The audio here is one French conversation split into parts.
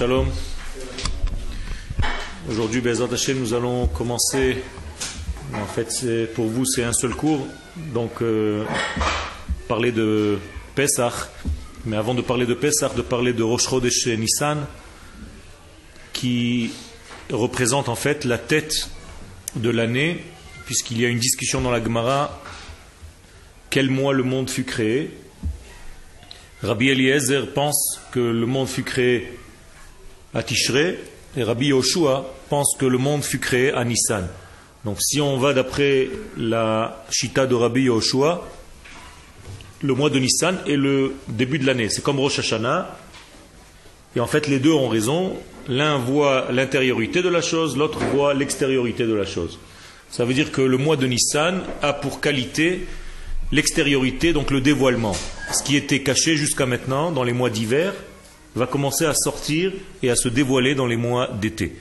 Shalom. Aujourd'hui, nous allons commencer. En fait, pour vous, c'est un seul cours. Donc, euh, parler de Pesach. Mais avant de parler de Pesach, de parler de Rosh Chodesh Nissan, qui représente en fait la tête de l'année, puisqu'il y a une discussion dans la Gemara quel mois le monde fut créé? Rabbi Eliezer pense que le monde fut créé à et Rabbi Yoshua pense que le monde fut créé à Nissan. Donc si on va d'après la Shita de Rabbi Yoshua, le mois de Nissan est le début de l'année. C'est comme Rosh Hashanah. Et en fait, les deux ont raison. L'un voit l'intériorité de la chose, l'autre voit l'extériorité de la chose. Ça veut dire que le mois de Nissan a pour qualité l'extériorité, donc le dévoilement. Ce qui était caché jusqu'à maintenant dans les mois d'hiver va commencer à sortir et à se dévoiler dans les mois d'été.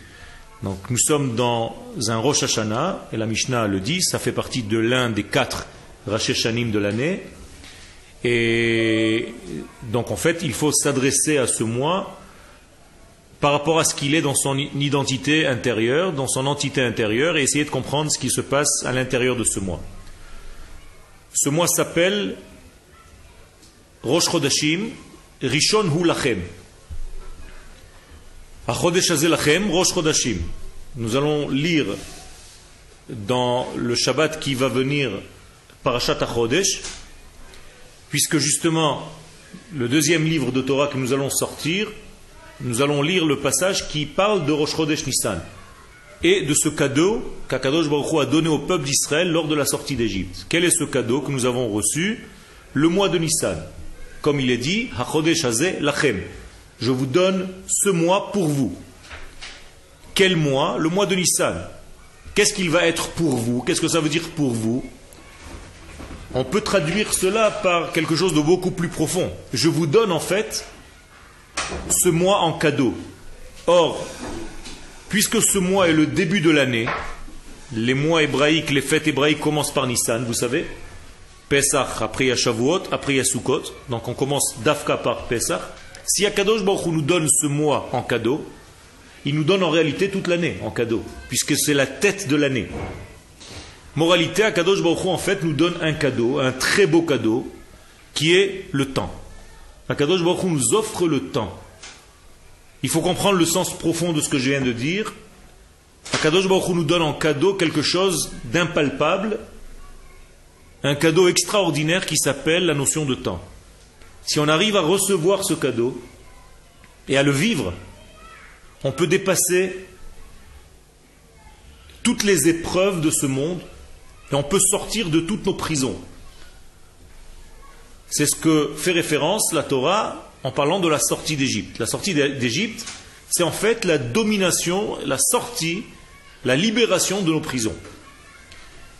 Donc nous sommes dans un Rosh Hashanah, et la Mishnah le dit, ça fait partie de l'un des quatre Rosh Hashanim de l'année. Et donc en fait, il faut s'adresser à ce mois par rapport à ce qu'il est dans son identité intérieure, dans son entité intérieure, et essayer de comprendre ce qui se passe à l'intérieur de ce mois. Ce mois s'appelle Rosh Chodashim, Rishon Hu Nous allons lire dans le Shabbat qui va venir Parashat HaChodesh, puisque justement, le deuxième livre de Torah que nous allons sortir, nous allons lire le passage qui parle de Rosh Chodesh Nissan et de ce cadeau qu'Akadosh Baruch a donné au peuple d'Israël lors de la sortie d'Égypte. Quel est ce cadeau que nous avons reçu? Le mois de Nissan. Comme il est dit, HaChodesh Lachem. Je vous donne ce mois pour vous. Quel mois? Le mois de Nissan. Qu'est-ce qu'il va être pour vous? Qu'est-ce que ça veut dire pour vous? On peut traduire cela par quelque chose de beaucoup plus profond. Je vous donne en fait ce mois en cadeau. Or, puisque ce mois est le début de l'année, les mois hébraïques, les fêtes hébraïques commencent par Nissan, vous savez. Pesach, après a Shavuot, après a Sukkot. Donc on commence d'Afka par Pesach. Si Akadosh Baruch nous donne ce mois en cadeau, il nous donne en réalité toute l'année en cadeau, puisque c'est la tête de l'année. Moralité, Akadosh Baruch en fait nous donne un cadeau, un très beau cadeau, qui est le temps. Akadosh Baruch nous offre le temps. Il faut comprendre le sens profond de ce que je viens de dire. Akadosh Baruch nous donne en cadeau quelque chose d'impalpable, un cadeau extraordinaire qui s'appelle la notion de temps. Si on arrive à recevoir ce cadeau et à le vivre, on peut dépasser toutes les épreuves de ce monde et on peut sortir de toutes nos prisons. C'est ce que fait référence la Torah en parlant de la sortie d'Égypte. La sortie d'Égypte, c'est en fait la domination, la sortie, la libération de nos prisons.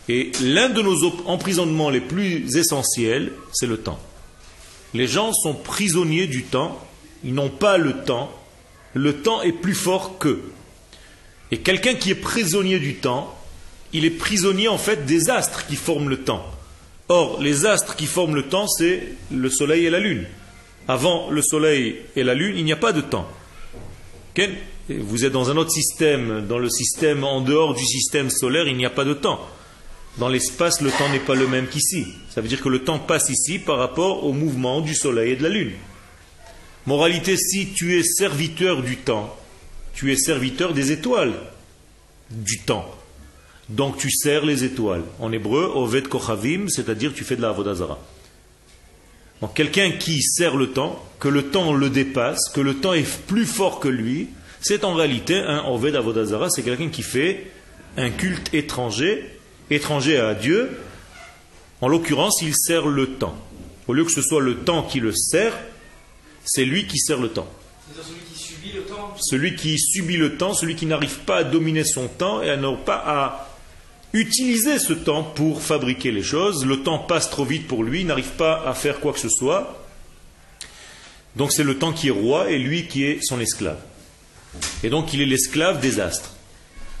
Et l'un de nos emprisonnements les plus essentiels, c'est le temps. Les gens sont prisonniers du temps, ils n'ont pas le temps, le temps est plus fort qu'eux. Et quelqu'un qui est prisonnier du temps, il est prisonnier en fait des astres qui forment le temps. Or, les astres qui forment le temps, c'est le soleil et la lune. Avant le soleil et la lune, il n'y a pas de temps. Vous êtes dans un autre système, dans le système en dehors du système solaire, il n'y a pas de temps. Dans l'espace, le temps n'est pas le même qu'ici. Ça veut dire que le temps passe ici par rapport au mouvement du soleil et de la lune. Moralité, si tu es serviteur du temps, tu es serviteur des étoiles du temps. Donc tu sers les étoiles. En hébreu, Oved Kochavim, c'est-à-dire tu fais de la Avodazara. Donc quelqu'un qui sert le temps, que le temps le dépasse, que le temps est plus fort que lui, c'est en réalité un Oved Avodazara, c'est quelqu'un qui fait un culte étranger, étranger à Dieu. En l'occurrence, il sert le temps. Au lieu que ce soit le temps qui le sert, c'est lui qui sert le temps. Celui qui subit le temps Celui qui subit le temps, celui qui n'arrive pas à dominer son temps et à ne pas à utiliser ce temps pour fabriquer les choses. Le temps passe trop vite pour lui, il n'arrive pas à faire quoi que ce soit. Donc c'est le temps qui est roi et lui qui est son esclave. Et donc il est l'esclave des astres.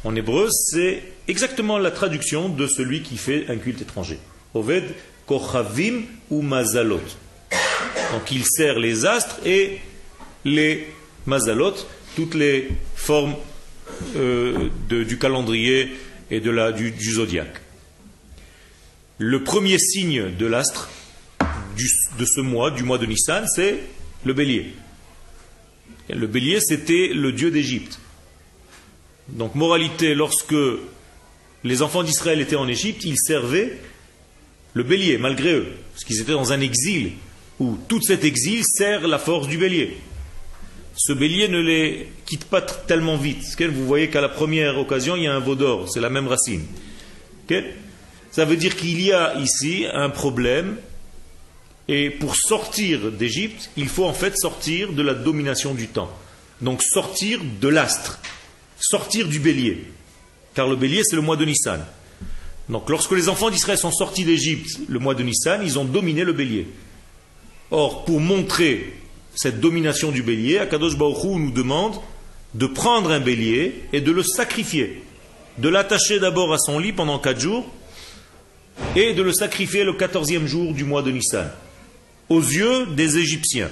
En hébreu, c'est exactement la traduction de celui qui fait un culte étranger. Oved kochavim ou mazalot. Donc il sert les astres et les mazalot, toutes les formes euh, du calendrier et de la, du, zodiaque. Le premier signe de l'astre de ce mois, du mois de Nissan, c'est le bélier. Le bélier, c'était le dieu d'Égypte. Donc, moralité, lorsque les enfants d'Israël étaient en Égypte, ils servaient le bélier, malgré eux, parce qu'ils étaient dans un exil où tout cet exil sert la force du bélier. Ce bélier ne les quitte pas tellement vite. Vous voyez qu'à la première occasion, il y a un veau d'or, c'est la même racine. Ça veut dire qu'il y a ici un problème, et pour sortir d'Égypte, il faut en fait sortir de la domination du temps. Donc sortir de l'astre, sortir du bélier. Car le bélier, c'est le mois de Nissan. Donc lorsque les enfants d'Israël sont sortis d'Égypte le mois de Nissan, ils ont dominé le bélier. Or, pour montrer cette domination du bélier, Akadosh Baruch nous demande de prendre un bélier et de le sacrifier, de l'attacher d'abord à son lit pendant quatre jours et de le sacrifier le quatorzième jour du mois de Nissan, aux yeux des Égyptiens,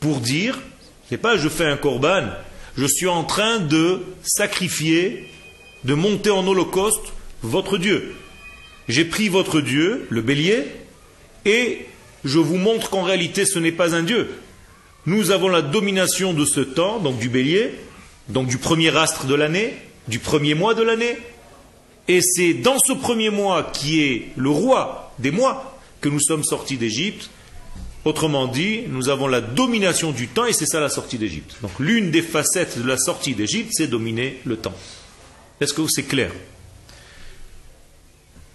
pour dire, c'est pas je fais un korban, je suis en train de sacrifier, de monter en holocauste votre Dieu. J'ai pris votre Dieu, le bélier, et je vous montre qu'en réalité ce n'est pas un Dieu. Nous avons la domination de ce temps, donc du bélier, donc du premier astre de l'année, du premier mois de l'année. Et c'est dans ce premier mois qui est le roi des mois que nous sommes sortis d'Égypte. Autrement dit, nous avons la domination du temps et c'est ça la sortie d'Égypte. Donc l'une des facettes de la sortie d'Égypte, c'est dominer le temps. Est-ce que c'est clair?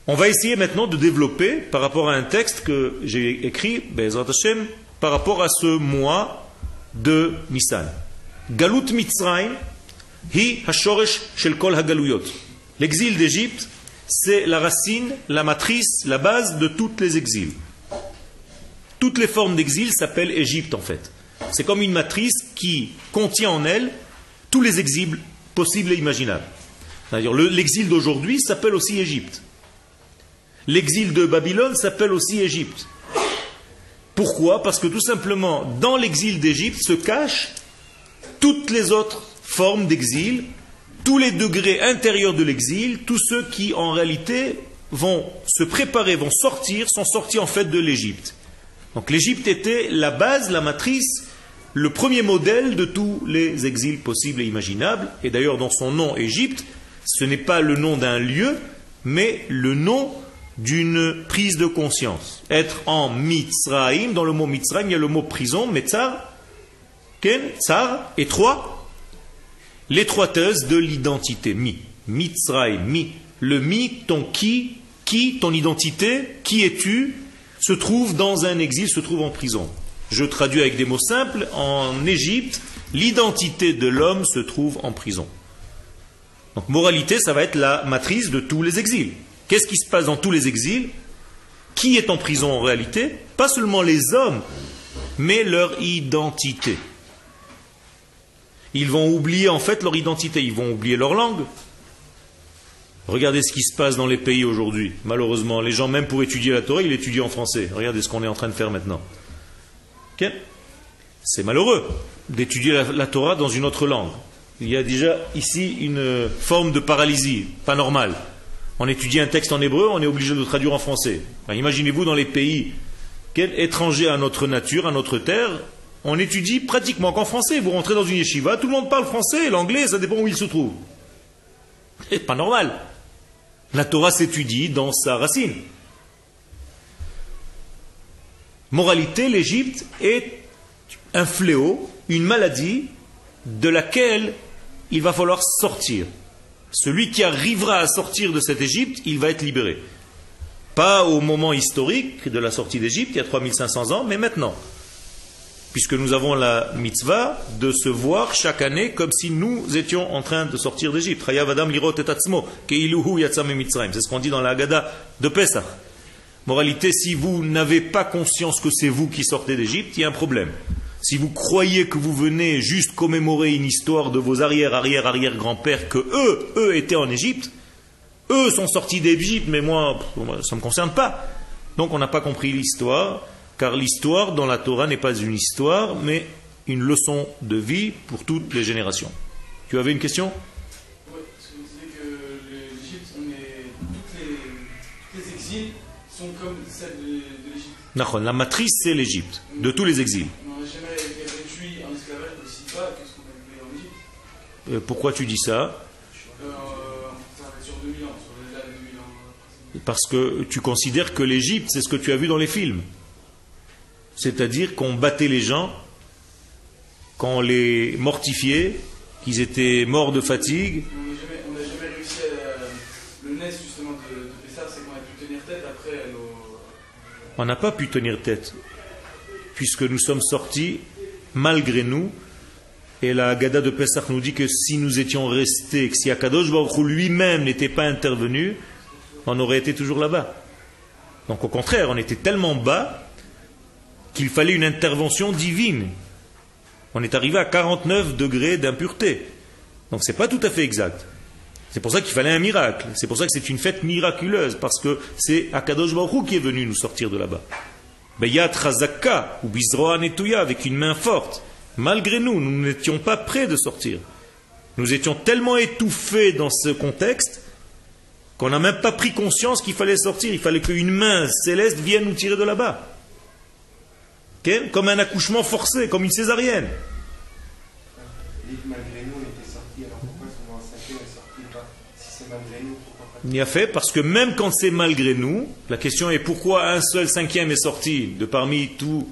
On va essayer maintenant de développer par rapport à un texte que j'ai écrit, Hashem, par rapport à ce mois de Nissan. Galut Mitzrayim, hi hashoresh shel kol hagaluyot. L'exil d'Égypte, c'est la racine, la matrice, la base de tous les exils. Toutes les formes d'exil s'appellent Égypte en fait. C'est comme une matrice qui contient en elle tous les exils possibles et imaginables. L'exil d'aujourd'hui s'appelle aussi Égypte. L'exil de Babylone s'appelle aussi Égypte. Pourquoi? Parce que tout simplement, dans l'exil d'Égypte se cachent toutes les autres formes d'exil, tous les degrés intérieurs de l'exil, tous ceux qui en réalité vont se préparer, vont sortir, sont sortis en fait de l'Égypte. Donc l'Égypte était la base, la matrice, le premier modèle de tous les exils possibles et imaginables. Et d'ailleurs, dans son nom Égypte, ce n'est pas le nom d'un lieu, mais le nom d'une prise de conscience. Être en Mitzraïm, dans le mot Mitzraïm, il y a le mot prison, Metzar, Ken, Tsar, étroit, l'étroiteuse de l'identité, Mi. Mitzraïm, Mi. Le Mi, ton qui, qui, ton identité, qui es-tu, se trouve dans un exil, se trouve en prison. Je traduis avec des mots simples, en Égypte, l'identité de l'homme se trouve en prison. Donc moralité, ça va être la matrice de tous les exils. Qu'est-ce qui se passe dans tous les exils? Qui est en prison en réalité? Pas seulement les hommes, mais leur identité. Ils vont oublier en fait leur identité, ils vont oublier leur langue. Regardez ce qui se passe dans les pays aujourd'hui. Malheureusement, les gens, même pour étudier la Torah, ils étudient en français. Regardez ce qu'on est en train de faire maintenant. C'est malheureux d'étudier la Torah dans une autre langue. Il y a déjà ici une forme de paralysie, pas normale. On étudie un texte en hébreu, on est obligé de le traduire en français. Imaginez-vous dans les pays étrangers à notre nature, à notre terre, on étudie pratiquement qu'en français. Vous rentrez dans une yeshiva, tout le monde parle français, l'anglais, ça dépend où il se trouve. C'est pas normal. La Torah s'étudie dans sa racine. Moralité, l'Égypte est un fléau, une maladie de laquelle il va falloir sortir. Celui qui arrivera à sortir de cette Égypte, il va être libéré. Pas au moment historique de la sortie d'Égypte, il y a 3500 ans, mais maintenant. Puisque nous avons la mitzvah de se voir chaque année comme si nous étions en train de sortir d'Égypte. C'est ce qu'on dit dans la Haggadah de Pesach. Moralité, si vous n'avez pas conscience que c'est vous qui sortez d'Égypte, il y a un problème. Si vous croyez que vous venez juste commémorer une histoire de vos arrière, arrière, arrière grands-pères, que eux, eux étaient en Égypte, eux sont sortis d'Égypte, mais moi, ça ne me concerne pas. Donc on n'a pas compris l'histoire, car l'histoire dans la Torah n'est pas une histoire, mais une leçon de vie pour toutes les générations. Tu avais une question? Oui, parce que vous disiez que l'Égypte, on est. Toutes les, toutes les exils sont comme celles de, de l'Égypte. Nachon, La matrice, c'est l'Égypte, de tous les exils. Mais on n'a jamais été réduit en esclavage aussi bas que ce qu'on a vu en Égypte. Euh, Pourquoi tu dis ça Euh, ça va être sur 2000 ans, sur les années 2000 ans. euh, Parce que tu considères que l'Égypte, c'est ce que tu as vu dans les films. C'est-à-dire qu'on battait les gens, qu'on les mortifiait, qu'ils étaient morts de fatigue. On n'a jamais, réussi à. Le NES justement de, de c'est qu'on a pu tenir tête après nos. On n'a pas pu tenir tête, puisque nous sommes sortis malgré nous. Et la Gada de Pessah nous dit que si nous étions restés, que si Akadosh Baruch lui-même n'était pas intervenu, on aurait été toujours là-bas. Donc au contraire, on était tellement bas qu'il fallait une intervention divine. On est arrivé à 49 degrés d'impureté. Donc c'est pas tout à fait exact. C'est pour ça qu'il fallait un miracle. C'est pour ça que c'est une fête miraculeuse, parce que c'est Akadosh Baruch qui est venu nous sortir de là-bas. Beyat Razaka, ou Bizroa Netouya, avec une main forte. Malgré nous, nous n'étions pas prêts de sortir. Nous étions tellement étouffés dans ce contexte qu'on n'a même pas pris conscience qu'il fallait sortir. Il fallait qu'une main céleste vienne nous tirer de là-bas. Comme un accouchement forcé, comme une césarienne. Il y a fait parce que même quand c'est malgré nous, la question est pourquoi un seul cinquième est sorti de parmi tous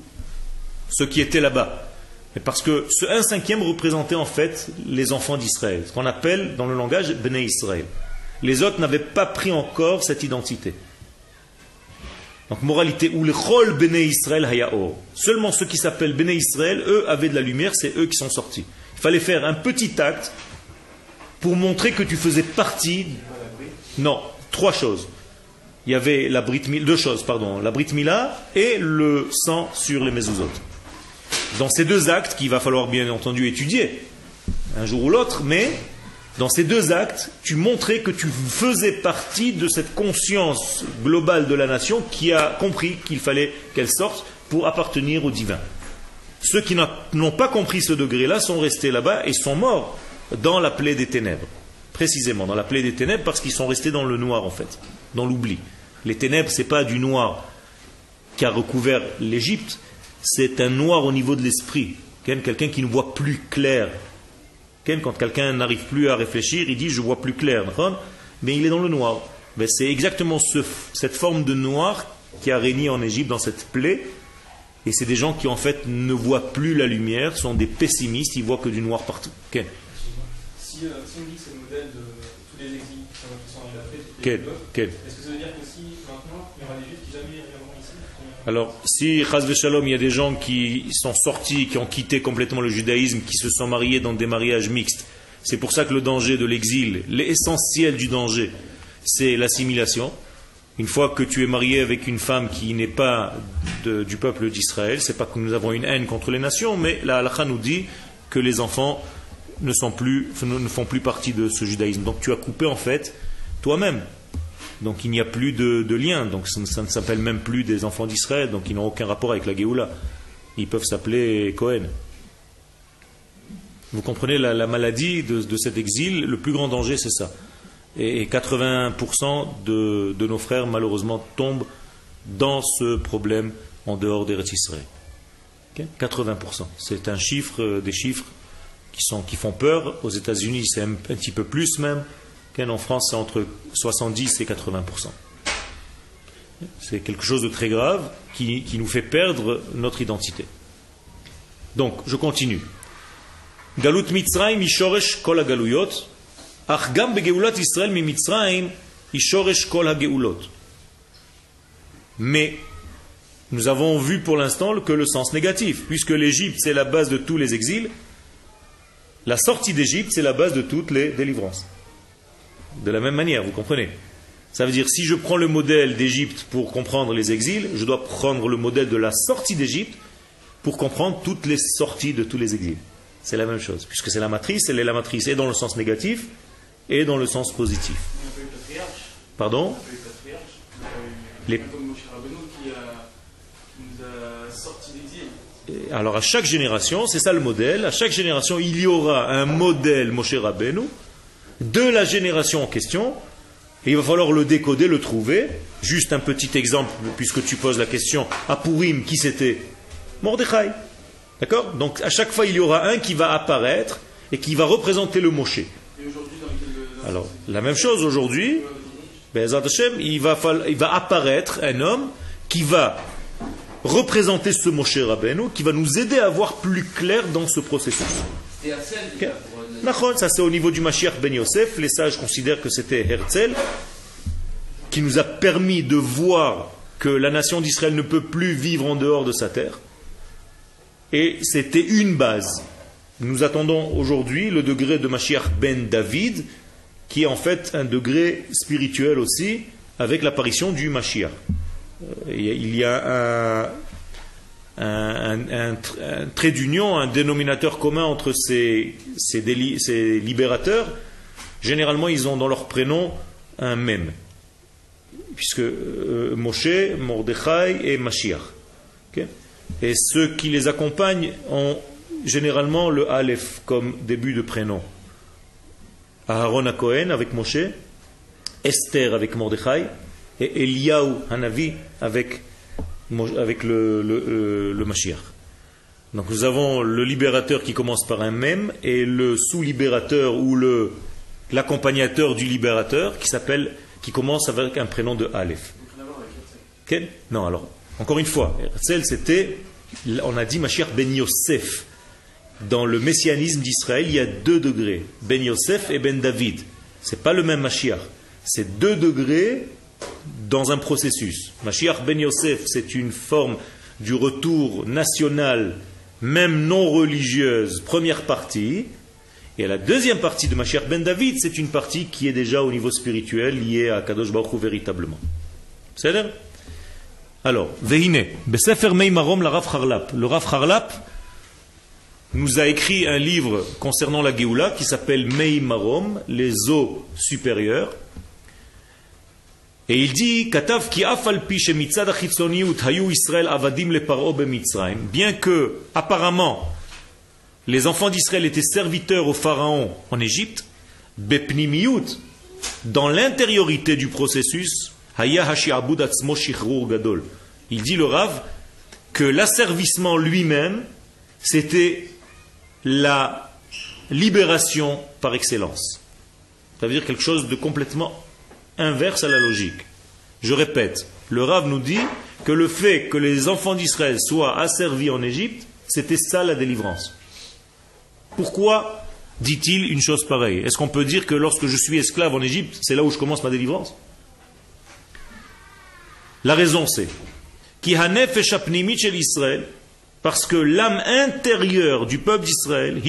ceux qui étaient là-bas Parce que ce un cinquième représentait en fait les enfants d'Israël, ce qu'on appelle dans le langage Bnei Israël. Les autres n'avaient pas pris encore cette identité. Donc moralité, ou le chol Bnei Israël hayaor. Seulement ceux qui s'appellent Bnei Israël, eux avaient de la lumière, c'est eux qui sont sortis. Il fallait faire un petit acte pour montrer que tu faisais partie non, trois choses. Il y avait la Brit Mila, deux choses, pardon, la Brit Mila et le sang sur les mezuzot. Dans ces deux actes, qu'il va falloir bien entendu étudier, un jour ou l'autre, mais dans ces deux actes, tu montrais que tu faisais partie de cette conscience globale de la nation qui a compris qu'il fallait qu'elle sorte pour appartenir au divin. Ceux qui n'ont pas compris ce degré-là sont restés là-bas et sont morts dans la plaie des ténèbres. Précisément, dans la plaie des ténèbres, parce qu'ils sont restés dans le noir, en fait, dans l'oubli. Les ténèbres, c'est pas du noir qui a recouvert l'Égypte, c'est un noir au niveau de l'esprit. Quelqu'un qui ne voit plus clair. Quand quelqu'un n'arrive plus à réfléchir, il dit je vois plus clair, mais il est dans le noir. C'est exactement ce- cette forme de noir qui a régné en Égypte dans cette plaie. Et c'est des gens qui en fait ne voient plus la lumière, sont des pessimistes, ils voient que du noir partout. Si, euh, si on dit que c'est le modèle de tous les exils qui sont, en Afrique, est-ce que ça veut dire que si maintenant il y aura des juifs qui Alors, si, Chaz Shalom, il y a des gens qui sont sortis, qui ont quitté complètement le judaïsme, qui se sont mariés dans des mariages mixtes, c'est pour ça que le danger de l'exil, l'essentiel du danger, c'est l'assimilation. Une fois que tu es marié avec une femme qui n'est pas de- du peuple d'Israël, c'est pas que nous avons une haine contre les nations, mais la halakha nous dit que les enfants ne font plus partie de ce judaïsme. Donc tu as coupé en fait toi-même. Donc il n'y a plus de, lien, donc ça, ne- s'appelle même plus des enfants d'Israël, donc ils n'ont aucun rapport avec la Géoula. Ils peuvent s'appeler Cohen. Vous comprenez la, la maladie de, cet exil, le plus grand danger c'est ça. Et, et 80% de, nos frères malheureusement tombent dans ce problème en dehors des Israël. Ok 80%. C'est un chiffre, euh, des chiffres qui, font peur. Aux États-Unis, c'est un petit peu plus même. En France, c'est entre 70 et 80 C'est quelque chose de très grave qui, qui nous fait perdre notre identité. Donc, je continue. Galut Mitzrayim ishoresh kol hagaluyot, ach begeulat mi ishoresh kol. Mais nous avons vu pour l'instant que le sens négatif, puisque l'Égypte c'est la base de tous les exils, la sortie d'Égypte c'est la base de toutes les délivrances. De la même manière, vous comprenez Ça veut dire si je prends le modèle d'Égypte pour comprendre les exils, je dois prendre le modèle de la sortie d'Égypte pour comprendre toutes les sorties de tous les exils. C'est la même chose, puisque c'est la matrice, elle est la matrice et dans le sens négatif et dans le sens positif. Pardon? Les- alors à chaque génération, c'est ça le modèle, à chaque génération, il y aura un modèle Moshe Rabbeinu de la génération en question, et il va falloir le décoder, le trouver. Juste un petit exemple, puisque tu poses la question, à Purim, qui c'était Mordechai. D'accord? Donc à chaque fois, il y aura un qui va apparaître et qui va représenter le Moshe. Dans- Alors, la même chose aujourd'hui, il va, il va apparaître un homme qui va représenter ce Moshe Rabbeinu, qui va nous aider à voir plus clair dans ce processus. Ça c'est au niveau du Mashiach Ben Yosef. Les sages considèrent que c'était Herzl qui nous a permis de voir que la nation d'Israël ne peut plus vivre en dehors de sa terre. Et c'était une base. Nous attendons aujourd'hui le degré de Mashiach Ben David, qui est en fait un degré spirituel aussi, avec l'apparition du Mashiach. Euh, Il y a un, un, un- un tr- un trait d'union, un dénominateur commun entre ces, ces libérateurs. Généralement, ils ont dans leur prénom un même, puisque euh, Moshe, Mordechai et Mashiach. Et ceux qui les accompagnent ont généralement le Aleph comme début de prénom. Aaron à Cohen avec Moshe, Esther avec Mordechai et Eliyahu Hanavi avec, avec le, le, euh, le Mashiach. Donc nous avons le libérateur qui commence par un même et le sous-libérateur ou le l'accompagnateur du libérateur qui s'appelle qui commence avec un prénom de Aleph. Quel? Non, alors encore une fois, Herzl c'était on a dit Mashiach ben Yosef. Dans le messianisme d'Israël, il y a deux degrés, Ben Yosef et Ben David. C'est pas le même Mashiach. C'est deux degrés dans un processus. Mashiach Ben Yosef, c'est une forme du retour national, même non religieuse, première partie. Et la deuxième partie de Mashiach Ben David, c'est une partie qui est déjà au niveau spirituel liée à Kadosh Baruch véritablement. C'est là Alors, Vehine, Besefer Meimarom la Rav Harlap. Le Rav Harlap nous a écrit un livre concernant la Géoula qui s'appelle Meimarom, les eaux supérieures. Et il dit, Katav ki afal pi shemitzad achitzoniut hayu Israël avadim le paro. Bien que, apparemment, les enfants d'Israël étaient serviteurs au pharaon en Égypte, bepnimiut, dans l'intériorité du processus, haya gadol. Il dit le Rav que l'asservissement lui-même, c'était la libération par excellence. Ça veut dire quelque chose de complètement inverse à la logique. Je répète, le Rav nous dit que le fait que les enfants d'Israël soient asservis en Égypte, c'était ça la délivrance. Pourquoi dit-il une chose pareille? Est-ce qu'on peut dire que lorsque je suis esclave en Égypte, c'est là où je commence ma délivrance? La raison c'est parce que l'âme intérieure du peuple d'Israël.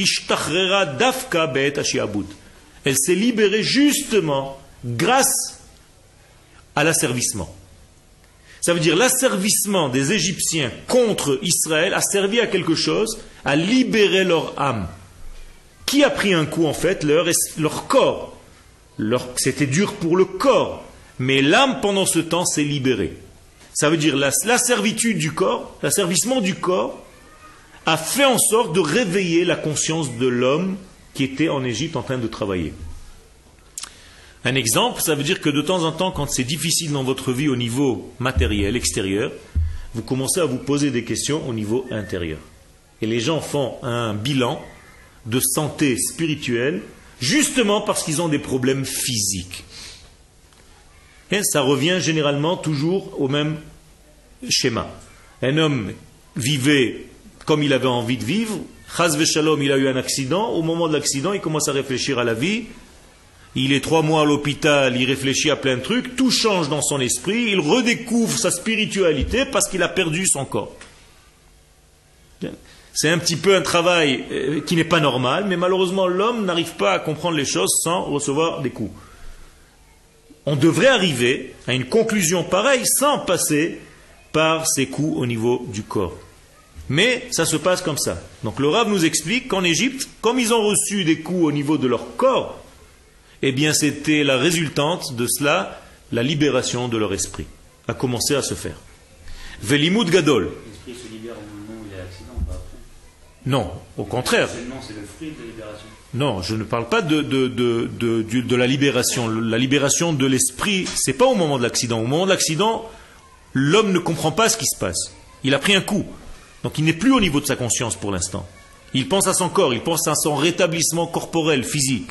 Elle s'est libérée justement grâce à l'asservissement. Ça veut dire l'asservissement des Égyptiens contre Israël a servi à quelque chose, à libérer leur âme. Qui a pris un coup en fait? Leur, leur corps. C'était dur pour le corps, mais l'âme pendant ce temps s'est libérée. Ça veut dire la, la servitude du corps, l'asservissement du corps, a fait en sorte de réveiller la conscience de l'homme qui était en Égypte en train de travailler. Un exemple, ça veut dire que de temps en temps, quand c'est difficile dans votre vie au niveau matériel, extérieur, vous commencez à vous poser des questions au niveau intérieur. Et les gens font un bilan de santé spirituelle justement parce qu'ils ont des problèmes physiques. Et ça revient généralement toujours au même schéma. Un homme vivait comme il avait envie de vivre, Chaz Shalom, il a eu un accident, au moment de l'accident, il commence à réfléchir à la vie, il est trois mois à l'hôpital, il réfléchit à plein de trucs, tout change dans son esprit, il redécouvre sa spiritualité parce qu'il a perdu son corps. C'est un petit peu un travail euh, qui n'est pas normal, mais malheureusement l'homme n'arrive pas à comprendre les choses sans recevoir des coups. On devrait arriver à une conclusion pareille sans passer par ces coups au niveau du corps. Mais ça se passe comme ça. Donc le Rav nous explique qu'en Égypte, comme ils ont reçu des coups au niveau de leur corps, eh bien c'était la résultante de cela, la libération de leur esprit, a commencé à se faire. Velimut Gadol. L'esprit se libère au moment où il y a l'accident, pas après? Non, au contraire. Non, c'est le fruit de la libération. Non, je ne parle pas de, de, de, de, de la libération. La libération de l'esprit, c'est pas au moment de l'accident. Au moment de l'accident, l'homme ne comprend pas ce qui se passe. Il a pris un coup. Donc il n'est plus au niveau de sa conscience pour l'instant. Il pense à son corps, il pense à son rétablissement corporel, physique.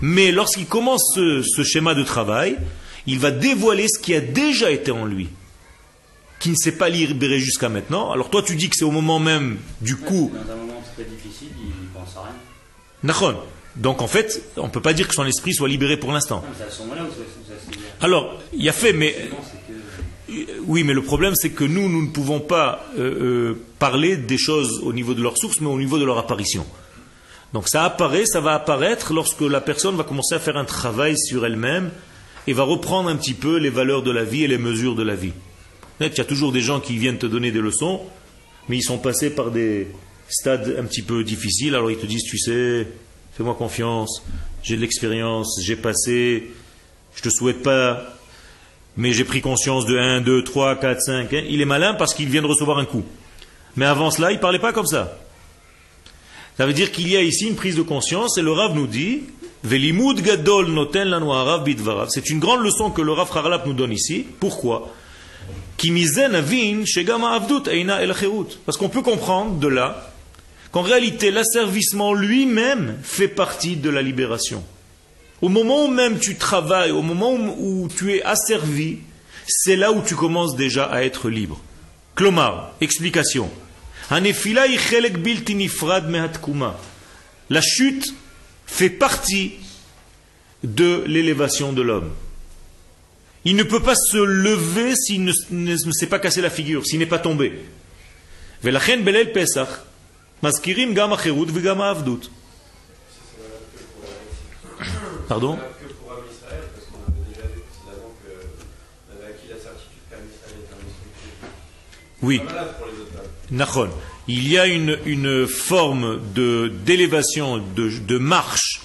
Mais lorsqu'il commence ce, ce schéma de travail, il va dévoiler ce qui a déjà été en lui, qui ne s'est pas libéré jusqu'à maintenant. Alors toi tu dis que c'est au moment même du coup Dans un moment très difficile, il pense à rien. Nachon. Donc en fait, on ne peut pas dire que son esprit soit libéré pour l'instant. Alors, il y a fait, mais oui, mais le problème c'est que nous, nous ne pouvons pas euh, euh, parler des choses au niveau de leur source, mais au niveau de leur apparition. Donc ça apparaît, ça va apparaître lorsque la personne va commencer à faire un travail sur elle-même et va reprendre un petit peu les valeurs de la vie et les mesures de la vie. Il y a toujours des gens qui viennent te donner des leçons, mais ils sont passés par des stades un petit peu difficiles, alors ils te disent, tu sais, fais-moi confiance, j'ai de l'expérience, j'ai passé, je te souhaite pas, mais j'ai pris conscience de 1, 2, 3, 4, 5. hein. Il est malin parce qu'il vient de recevoir un coup. Mais avant cela, il ne parlait pas comme ça. Ça veut dire qu'il y a ici une prise de conscience et le Rav nous dit Velimud gadol noten lanu harav bidvarav. C'est une grande leçon que le Rav nous donne ici. Pourquoi? Parce qu'on peut comprendre de là qu'en réalité l'asservissement lui-même fait partie de la libération. Au moment où même tu travailles, au moment où, tu es asservi, c'est là où tu commences déjà à être libre. Klomar, explication. Hanefila hi chelek bilti nifrad mehatkuma. La chute fait partie de l'élévation de l'homme. Il ne peut pas se lever s'il ne, ne- ne s'est pas cassé la figure, s'il n'est pas tombé. ולכן בליל פסח מזכירים גם החירות וגם העבדות. Pardon Oui. Nachon. Il y a une, forme d'élévation, de, marche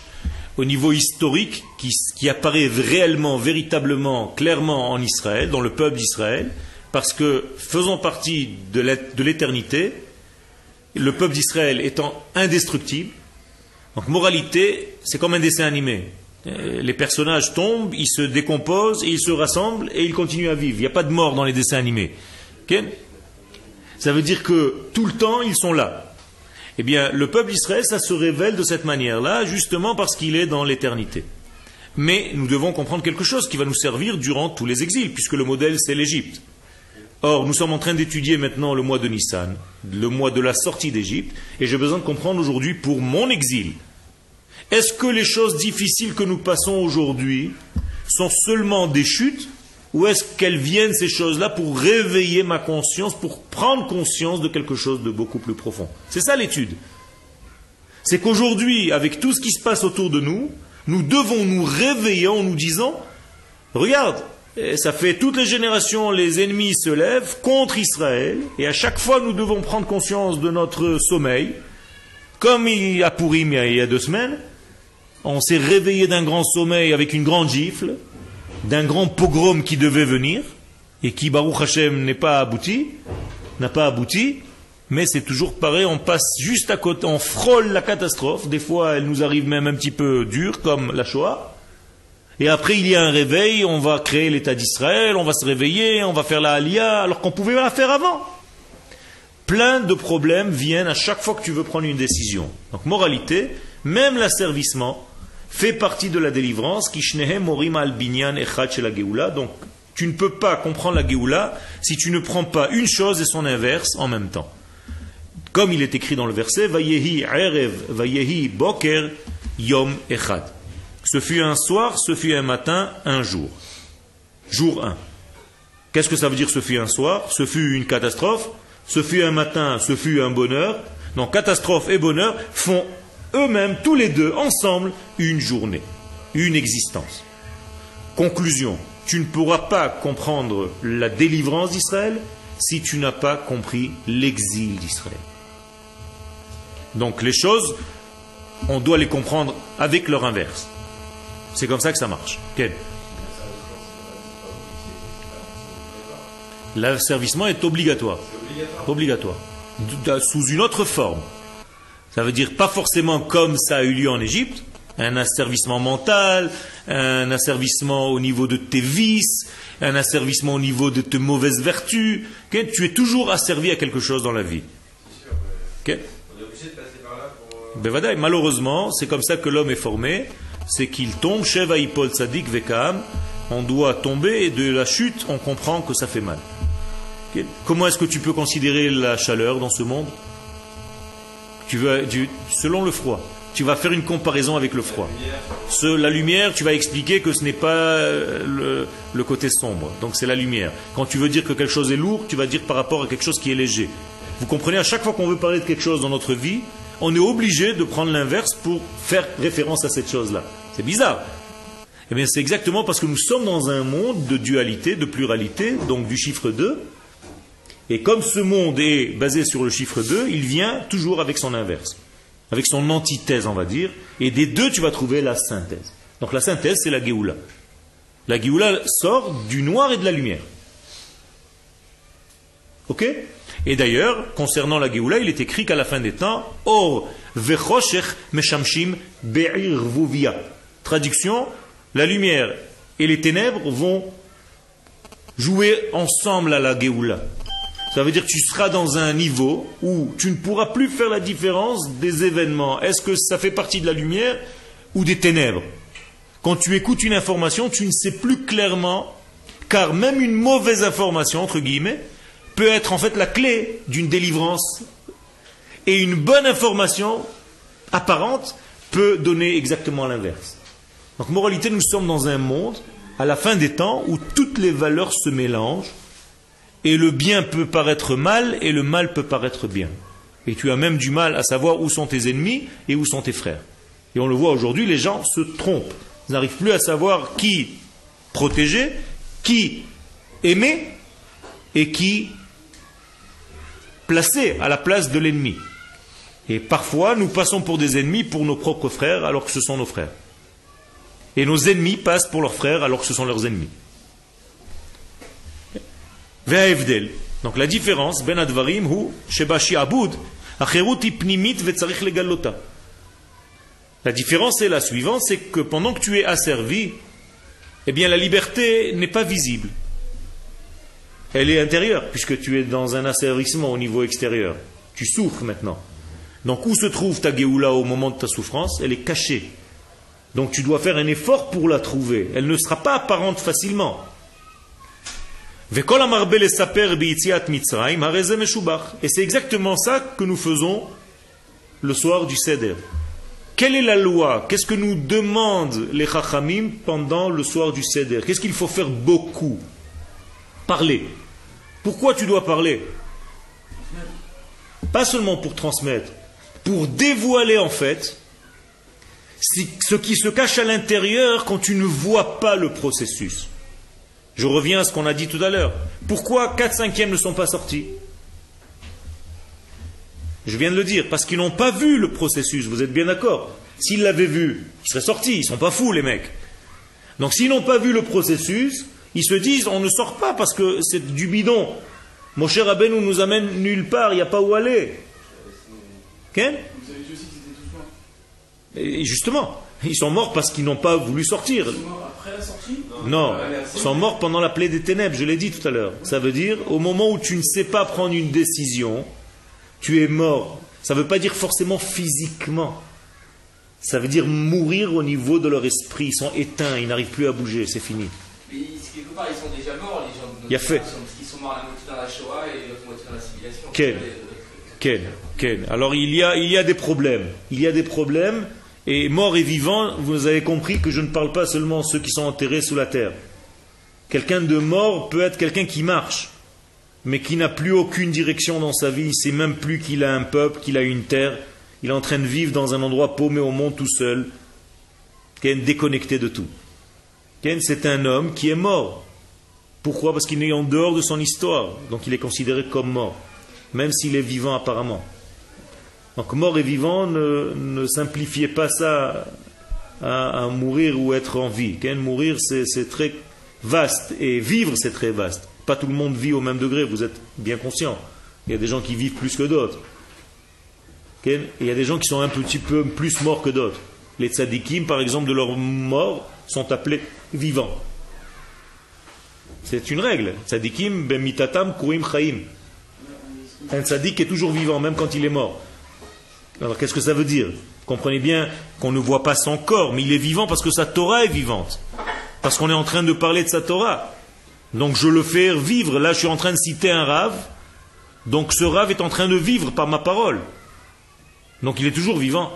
au niveau historique qui, apparaît réellement, véritablement, clairement en Israël, dans le peuple d'Israël, parce que faisant partie de l'ét- de l'éternité, le peuple d'Israël étant indestructible, donc moralité, c'est comme un dessin animé. Euh, Les personnages tombent, ils se décomposent, ils se rassemblent et ils continuent à vivre. Il n'y a pas de mort dans les dessins animés. Ça veut dire que tout le temps, ils sont là. Eh bien, le peuple d'Israël, ça se révèle de cette manière-là, justement parce qu'il est dans l'éternité. Mais nous devons comprendre quelque chose qui va nous servir durant tous les exils, puisque le modèle, c'est l'Égypte. Or, nous sommes en train d'étudier maintenant le mois de Nissan, le mois de la sortie d'Égypte, et j'ai besoin de comprendre aujourd'hui pour mon exil. Est-ce que les choses difficiles que nous passons aujourd'hui sont seulement des chutes ou est-ce qu'elles viennent, ces choses-là, pour réveiller ma conscience, pour prendre conscience de quelque chose de beaucoup plus profond? C'est ça l'étude. C'est qu'aujourd'hui, avec tout ce qui se passe autour de nous, nous devons nous réveiller en nous disant, regarde, eh, ça fait toutes les générations, les ennemis se lèvent contre Israël, et à chaque fois nous devons prendre conscience de notre sommeil, comme il y a a- il y a deux semaines, on s'est réveillé d'un grand sommeil avec une grande gifle, d'un grand pogrom qui devait venir, et qui, Baruch Hashem, n'est pas abouti, n'a pas abouti, mais c'est toujours pareil, on passe juste à côté, on frôle la catastrophe, des fois elle nous arrive même un petit peu dure, comme la Shoah, et après il y a un réveil, on va créer l'État d'Israël, on va se réveiller, on va faire la Aliyah, alors qu'on pouvait la faire avant. Plein de problèmes viennent à chaque fois que tu veux prendre une décision. Donc moralité, même l'asservissement fait partie de la délivrance. morim al binyan la. Donc tu ne peux pas comprendre la Géoula si tu ne prends pas une chose et son inverse en même temps. Comme il est écrit dans le verset, Vayehi erev, Vayehi boker, yom echad. Ce fut un soir, ce fut un matin, un jour. Jour 1. Qu'est-ce que ça veut dire ce fut un soir Ce fut une catastrophe Ce fut un matin Ce fut un bonheur? Donc catastrophe et bonheur font eux-mêmes, tous les deux, ensemble, une journée, une existence. Conclusion, tu ne pourras pas comprendre la délivrance d'Israël si tu n'as pas compris l'exil d'Israël. Donc les choses, on doit les comprendre avec leur inverse. C'est comme ça que ça marche. L'asservissement est obligatoire. Obligatoire. Sous une autre forme. Ça veut dire pas forcément comme ça a eu lieu en Égypte, un asservissement mental, un asservissement au niveau de tes vices, un asservissement au niveau de tes mauvaises vertus. Ok? Tu es toujours asservi à quelque chose dans la vie. Ok? On est obligé de passer par là pour. euh, Ben Malheureusement, c'est comme ça que l'homme est formé, c'est qu'il tombe, Sheva Ipol Tzadik Vekam, on doit tomber et de la chute, on comprend que ça fait mal. Comment est-ce que tu peux considérer la chaleur dans ce monde? Tu veux, Selon le froid. Tu vas faire une comparaison avec le froid. La lumière, tu vas expliquer que ce n'est pas euh, le, le côté sombre. Donc c'est la lumière. Quand tu veux dire que quelque chose est lourd, tu vas dire par rapport à quelque chose qui est léger. Vous comprenez, à chaque fois qu'on veut parler de quelque chose dans notre vie, on est obligé de prendre l'inverse pour faire référence à cette chose-là. C'est bizarre. Eh bien, c'est exactement parce que nous sommes dans un monde de dualité, de pluralité, donc du chiffre 2. Et comme ce monde est basé sur le chiffre 2, il vient toujours avec son inverse, avec son antithèse, on va dire. Et des deux, tu vas trouver la synthèse. Donc la synthèse, c'est la Géoula. La Géoula sort du noir et de la lumière. Ok? Et d'ailleurs, concernant la Géoula, il est écrit qu'à la fin des temps, Or vechoshech meshamshim be'ir vuvia. Traduction, la lumière et les ténèbres vont jouer ensemble à la Géoula. Ça veut dire que tu seras dans un niveau où tu ne pourras plus faire la différence des événements. Est-ce que ça fait partie de la lumière ou des ténèbres? Quand tu écoutes une information, tu ne sais plus clairement, car même une mauvaise information, entre guillemets, peut être en fait la clé d'une délivrance. Et une bonne information apparente peut donner exactement l'inverse. Donc, moralité, nous sommes dans un monde, à la fin des temps, où toutes les valeurs se mélangent, et le bien peut paraître mal, et le mal peut paraître bien. Et tu as même du mal à savoir où sont tes ennemis et où sont tes frères. Et on le voit aujourd'hui, les gens se trompent. Ils n'arrivent plus à savoir qui protéger, qui aimer, et qui placer à la place de l'ennemi. Et parfois, nous passons pour des ennemis pour nos propres frères, alors que ce sont nos frères. Et nos ennemis passent pour leurs frères alors que ce sont leurs ennemis. Donc la différence, ben. La différence est la suivante, c'est que pendant que tu es asservi, eh bien la liberté n'est pas visible. Elle est intérieure, puisque tu es dans un asservissement au niveau extérieur. Tu souffres maintenant. Donc où se trouve ta Géoula au moment de ta souffrance? Elle est cachée. Donc tu dois faire un effort pour la trouver. Elle ne sera pas apparente facilement. Et c'est exactement ça que nous faisons le soir du Seder. Quelle est la loi? Qu'est-ce que nous demandent les Chachamim pendant le soir du Seder? Qu'est-ce qu'il faut faire beaucoup? Parler. Pourquoi tu dois parler? Pas seulement pour transmettre, pour dévoiler en fait ce qui se cache à l'intérieur quand tu ne vois pas le processus. Je reviens à ce qu'on a dit tout à l'heure. Pourquoi 4 cinquièmes ne sont pas sortis? Je viens de le dire, parce qu'ils n'ont pas vu le processus, vous êtes bien d'accord? S'ils l'avaient vu, ils seraient sortis, ils ne sont pas fous les mecs. Donc s'ils n'ont pas vu le processus, ils se disent on ne sort pas parce que c'est du bidon. Mon cher Rabbeinu nous amène nulle part, il n'y a pas où aller. Ken? Vous avez dit aussi qu'ils étaient tous morts. Et justement, ils sont morts parce qu'ils n'ont pas voulu sortir. Ils sont morts après la sortie? Non, ils sont morts pendant la plaie des ténèbres, je l'ai dit tout à l'heure. Ça veut dire, au moment où tu ne sais pas prendre une décision, tu es mort. Ça ne veut pas dire forcément physiquement. Ça veut dire mourir au niveau de leur esprit. Ils sont éteints, ils n'arrivent plus à bouger, c'est fini. Mais ils- quelque part, ils sont déjà morts, les gens Il y a fait. qu'ils sont morts la moitié dans la Shoah et l'autre moitié dans l'assimilation. Quel Ken, Ken. Alors il y, a, il y a des problèmes. Il y a des problèmes. Et morts et vivants, vous avez compris que je ne parle pas seulement ceux qui sont enterrés sous la terre. Quelqu'un de mort peut être quelqu'un qui marche, mais qui n'a plus aucune direction dans sa vie. Il ne sait même plus qu'il a un peuple, qu'il a une terre. Il est en train de vivre dans un endroit paumé au monde tout seul. Ken, déconnecté de tout. Ken, c'est un homme qui est mort. Pourquoi? Parce qu'il est en dehors de son histoire. Donc il est considéré comme mort même s'il est vivant apparemment. Donc mort et vivant, ne, simplifiez pas ça à, mourir ou être en vie. Mourir, c'est très vaste, et vivre, c'est très vaste. Pas tout le monde vit au même degré, vous êtes bien conscient. Il y a des gens qui vivent plus que d'autres. Il y a des gens qui sont un petit peu plus morts que d'autres. Les tzadikim, par exemple, de leurs morts, sont appelés vivants. C'est une règle. Tzadikim, ben mitatam, kurim chaim. Un tzadik est toujours vivant, même quand il est mort. Alors qu'est-ce que ça veut dire? Comprenez bien qu'on ne voit pas son corps, mais il est vivant parce que sa Torah est vivante. Parce qu'on est en train de parler de sa Torah. Donc je le fais vivre. Là, je suis en train de citer un rave. Donc ce rave est en train de vivre par ma parole. Donc il est toujours vivant.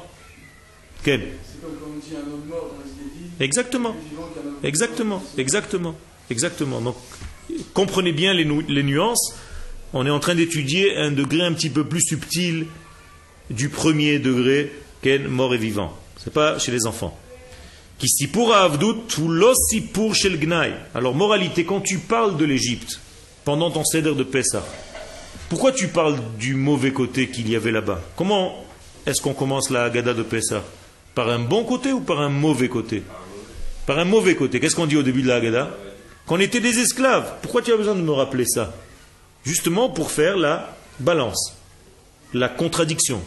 Quel? C'est comme quand on dit un homme mort dans les Exactement. Exactement, exactement, exactement. Donc, comprenez bien les, nu- les nuances. On est en train d'étudier un degré un petit peu plus subtil du premier degré qu'est mort et vivant. C'est pas chez les enfants. Qui si pour tout l'ossi pour chez le gnaï. Alors, moralité, quand tu parles de l'Égypte, pendant ton céder de Pessah, pourquoi tu parles du mauvais côté qu'il y avait là-bas? Comment est-ce qu'on commence la Haggadah de Pessah? Par un bon côté ou par un mauvais côté? Par un mauvais côté. Qu'est-ce qu'on dit au début de la Haggadah? Qu'on était des esclaves. Pourquoi tu as besoin de me rappeler ça? Justement pour faire la balance, la contradiction.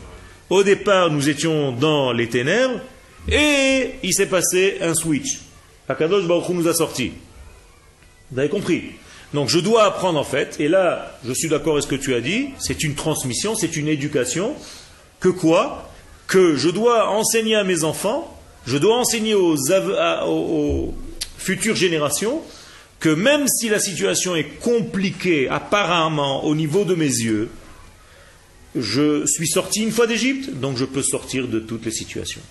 Au départ, nous étions dans les ténèbres et il s'est passé un switch. Akadosh Baruch nous a sortis. Vous avez compris Donc je dois apprendre en fait, et là je suis d'accord avec ce que tu as dit, c'est une transmission, c'est une éducation, que quoi? Que je dois enseigner à mes enfants je dois enseigner aux- aux futures générations que même si la situation est compliquée apparemment au niveau de mes yeux, je suis sorti une fois d'Égypte, donc je peux sortir de toutes les situations.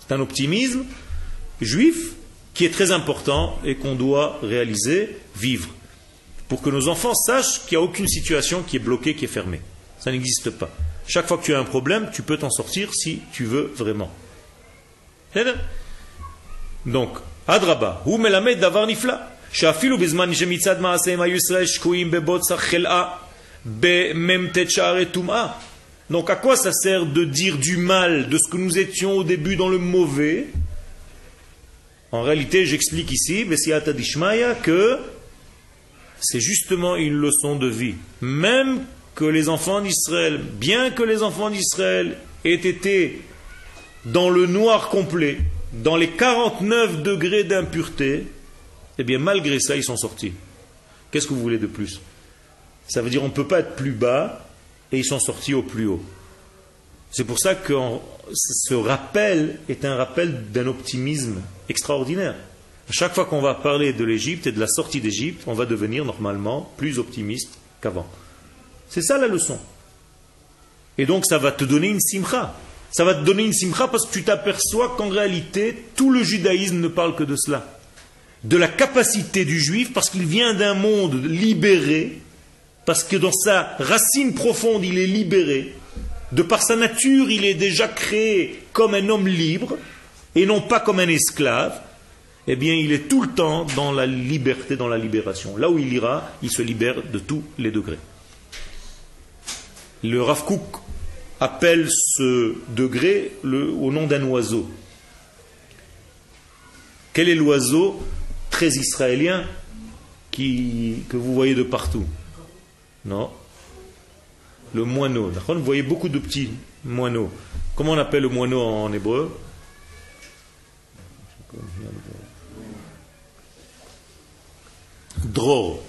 C'est un optimisme juif qui est très important et qu'on doit réaliser, vivre, pour que nos enfants sachent qu'il n'y a aucune situation qui est bloquée, qui est fermée. Ça n'existe pas. Chaque fois que tu as un problème, tu peux t'en sortir si tu veux vraiment. בסדר? Donc, אדרבה, הוא מלמד דבר נפלא, שאפילו בזמן שמצד מעשיהם היו ישראל שקועים בבוצר חלאה, במ"ט שערי טומאה. donc, à quoi ça sert de dire du mal de ce que nous étions au début dans le mauvais? En réalité, j'explique ici, que c'est justement une leçon de vie. Même que les enfants d'Israël, bien que les enfants d'Israël aient été dans le noir complet, dans les 49 degrés d'impureté, eh bien malgré ça, ils sont sortis. Qu'est-ce que vous voulez de plus? Ça veut dire qu'on ne peut pas être plus bas et ils sont sortis au plus haut. C'est pour ça que ce rappel est un rappel d'un optimisme extraordinaire. À chaque fois qu'on va parler de l'Égypte et de la sortie d'Égypte, on va devenir normalement plus optimiste qu'avant. C'est ça la leçon. Et donc ça va te donner une simcha. Ça va te donner une simcha parce que tu t'aperçois qu'en réalité, tout le judaïsme ne parle que de cela. De la capacité du juif, parce qu'il vient d'un monde libéré, parce que dans sa racine profonde, il est libéré. De par sa nature, il est déjà créé comme un homme libre, et non pas comme un esclave. Eh bien, il est tout le temps dans la liberté, dans la libération. Là où il ira, il se libère de tous les degrés. Le Rav Kook appelle ce degré au nom d'un oiseau. Quel est l'oiseau très israélien que vous voyez de partout? Non Le moineau. Vous voyez beaucoup de petits moineaux. Comment on appelle le moineau en hébreu? Dror.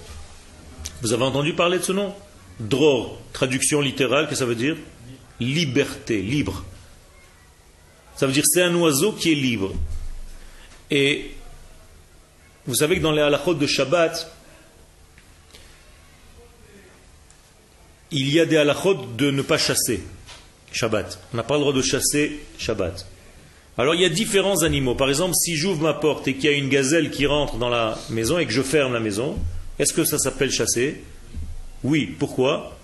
Vous avez entendu parler de ce nom? Dror, traduction littérale, que ça veut dire? Liberté, libre. Ça veut dire c'est un oiseau qui est libre. Et vous savez que dans les halachot de Shabbat, il y a des halachot de ne pas chasser Shabbat. On n'a pas le droit de chasser Shabbat. Alors il y a différents animaux. Par exemple, si j'ouvre ma porte et qu'il y a une gazelle qui rentre dans la maison et que je ferme la maison, est-ce que ça s'appelle chasser? Oui. Pourquoi?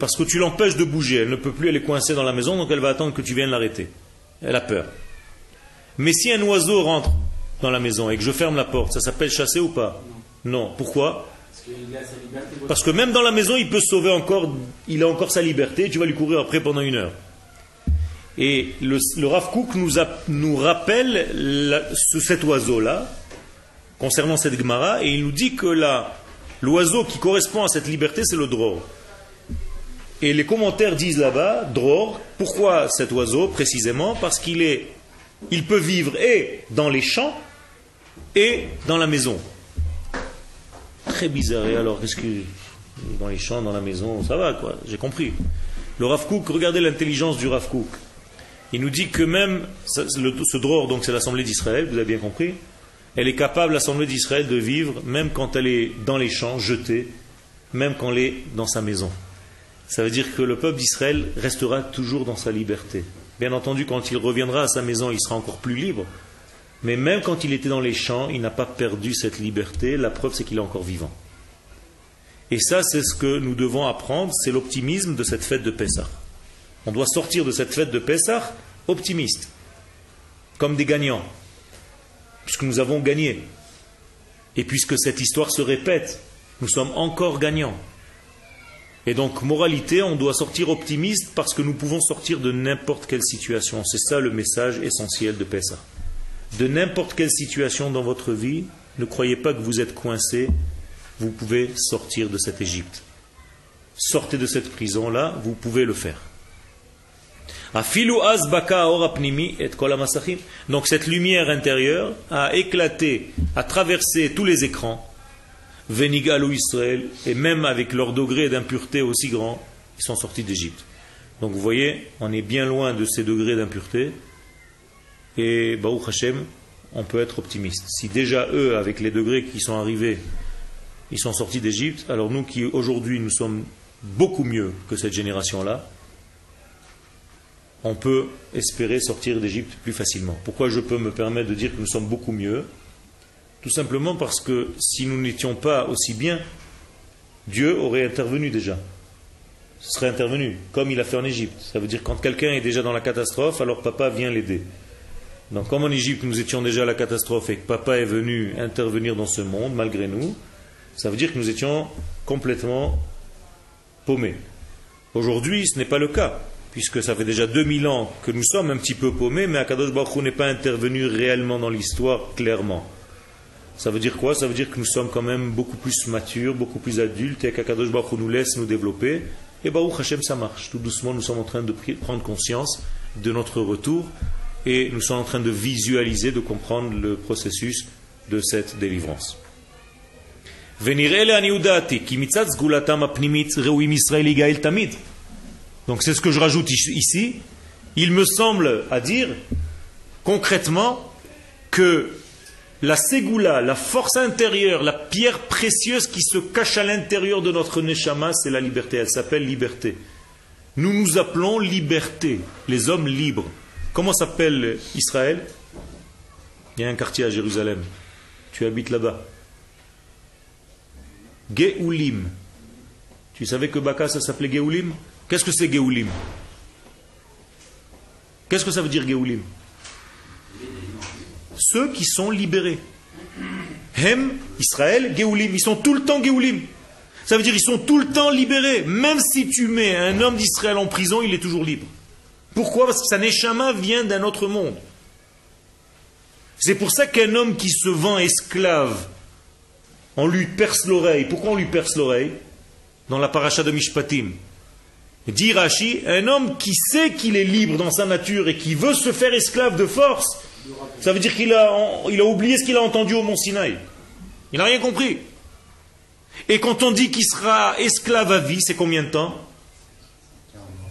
Parce que tu l'empêches de bouger. Elle ne peut plus, elle est coincée dans la maison, donc elle va attendre que tu viennes l'arrêter. Elle a peur. Mais si un oiseau rentre dans la maison et que je ferme la porte, ça s'appelle chasser ou pas? Non. Pourquoi? Parce que même dans la maison, il peut sauver encore, il a encore sa liberté, tu vas lui courir après pendant une heure. Et le, le Rav nous, rappelle cet oiseau-là, concernant cette Gemara, et il nous dit que l'oiseau qui correspond à cette liberté, c'est le dror. Et les commentaires disent là-bas, Dror, pourquoi cet oiseau précisément? Parce qu'il est, il peut vivre et dans les champs et dans la maison. Très bizarre. Et alors, qu'est-ce que dans les champs, dans la maison, ça va quoi J'ai compris. Le Rav Kook, regardez l'intelligence du Rav. Il nous dit que même ce Dror, donc c'est l'Assemblée d'Israël, vous avez bien compris, elle est capable, l'Assemblée d'Israël, de vivre même quand elle est dans les champs, jetée, même quand elle est dans sa maison. Ça veut dire que le peuple d'Israël restera toujours dans sa liberté. Bien entendu, quand il reviendra à sa maison, il sera encore plus libre. Mais même quand il était dans les champs, il n'a pas perdu cette liberté. La preuve, c'est qu'il est encore vivant. Et ça, c'est ce que nous devons apprendre, c'est l'optimisme de cette fête de Pessah. On doit sortir de cette fête de Pessah optimiste, comme des gagnants, puisque nous avons gagné. Et puisque cette histoire se répète, nous sommes encore gagnants. Et donc, moralité, on doit sortir optimiste parce que nous pouvons sortir de n'importe quelle situation. C'est ça le message essentiel de Pessah. De n'importe quelle situation dans votre vie, ne croyez pas que vous êtes coincé, vous pouvez sortir de cette Égypte. Sortez de cette prison-là, vous pouvez le faire. Donc cette lumière intérieure a éclaté, a traversé tous les écrans, Venigalou Israël, et même avec leur degré d'impureté aussi grand, ils sont sortis d'Égypte. Donc vous voyez, on est bien loin de ces degrés d'impureté, et Baruch Hashem, on peut être optimiste. Si déjà eux, avec les degrés qui sont arrivés, ils sont sortis d'Égypte, alors nous qui aujourd'hui nous sommes beaucoup mieux que cette génération-là, on peut espérer sortir d'Égypte plus facilement. Pourquoi je peux me permettre de dire que nous sommes beaucoup mieux? Tout simplement parce que si nous n'étions pas aussi bien, Dieu aurait intervenu déjà. Ce serait intervenu, comme il a fait en Égypte. Ça veut dire quand quelqu'un est déjà dans la catastrophe, alors papa vient l'aider. Donc comme en Égypte nous étions déjà à la catastrophe et que papa est venu intervenir dans ce monde malgré nous, ça veut dire que nous étions complètement paumés. Aujourd'hui, ce n'est pas le cas, puisque ça fait déjà 2000 ans que nous sommes un petit peu paumés, mais Akadosh Baruch n'est pas intervenu réellement dans l'histoire clairement. Ça veut dire quoi? Ça veut dire que nous sommes quand même beaucoup plus matures, beaucoup plus adultes, et qu'Akadosh Baruch nous laisse nous développer. Et Baruch Hashem, ça marche. Tout doucement, nous sommes en train de prendre conscience de notre retour, et nous sommes en train de visualiser, de comprendre le processus de cette délivrance. Donc c'est ce que je rajoute ici. Il me semble à dire concrètement que la ségoula, la force intérieure, la pierre précieuse qui se cache à l'intérieur de notre neshama, c'est la liberté. Elle s'appelle liberté. Nous nous appelons liberté, les hommes libres. Comment s'appelle Israël? Il y a un quartier à Jérusalem. Tu habites là-bas. Geoulim. Tu savais que Baka, ça s'appelait Geoulim Qu'est-ce que c'est Geoulim Qu'est-ce que ça veut dire Geoulim ceux qui sont libérés. Hem, Israël, Geoulim, ils sont tout le temps Geoulim. Ça veut dire qu'ils sont tout le temps libérés. Même si tu mets un homme d'Israël en prison, il est toujours libre. Pourquoi? Parce que sa neshama vient d'un autre monde. C'est pour ça qu'un homme qui se vend esclave, on lui perce l'oreille. Pourquoi on lui perce l'oreille? Dans la paracha de Mishpatim. Dit Rashi, un homme qui sait qu'il est libre dans sa nature et qui veut se faire esclave de force, ça veut dire qu'il a, a oublié ce qu'il a entendu au mont Sinaï. Il n'a rien compris. Et quand on dit qu'il sera esclave à vie, c'est combien de temps?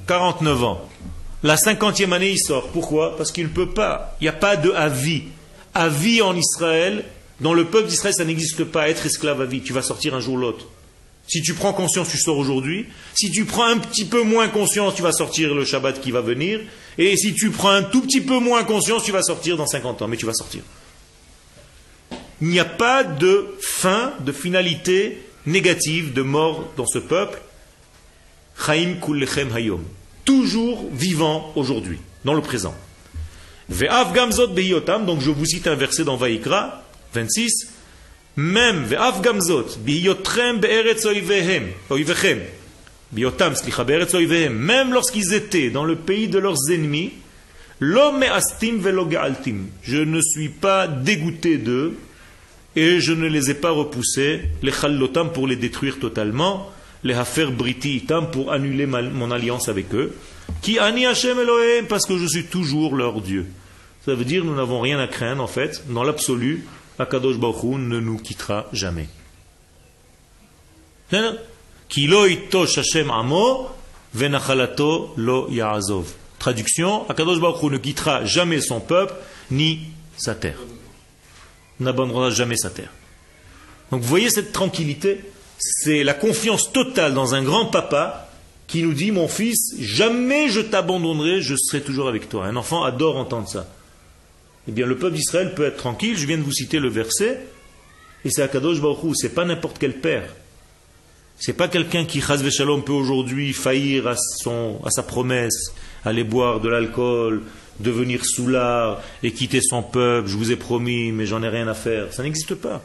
49 ans. La cinquantième année, il sort. Pourquoi? Parce qu'il ne peut pas. Il n'y a pas de. À vie en Israël, dans le peuple d'Israël, ça n'existe pas. Être esclave à vie, tu vas sortir un jour ou l'autre. Si tu prends conscience, tu sors aujourd'hui. Si tu prends un petit peu moins conscience, tu vas sortir le Shabbat qui va venir. Et si tu prends un tout petit peu moins conscience, tu vas sortir dans 50 ans. Mais tu vas sortir. Il n'y a pas de fin, de finalité négative, de mort dans ce peuple. Chaim hayom. Toujours vivant aujourd'hui, dans le présent. Ve'av gamzot donc je vous cite un verset dans Vaikra 26. Même, ve'af gamzot, biyotrem be'eretz oivechem, biyotam, slicha, be'eretz même lorsqu'ils étaient dans le pays de leurs ennemis, l'homme astim velo altim. Je ne suis pas dégoûté d'eux et je ne les ai pas repoussés, les pour les détruire totalement les affaires briti pour annuler mon alliance avec eux. Qui ani Hashem Elohim parce que je suis toujours leur Dieu. Ça veut dire nous n'avons rien à craindre en fait. Dans l'absolu, Akadosh Baruch ne nous quittera jamais. Traduction, Akadosh Baruch ne quittera jamais son peuple ni sa terre. N'abandonnera jamais sa terre. Donc vous voyez cette tranquillité c'est la confiance totale dans un grand papa qui nous dit mon fils, jamais je t'abandonnerai, je serai toujours avec toi. Un enfant adore entendre ça. Eh bien le peuple d'Israël peut être tranquille, je viens de vous citer le verset, et c'est Akadosh Baruch c'est pas n'importe quel père. C'est pas quelqu'un qui, chas shalom, peut aujourd'hui faillir à, son, à sa promesse, aller boire de l'alcool, devenir soulard et quitter son peuple. Je vous ai promis, mais j'en ai rien à faire. Ça n'existe pas.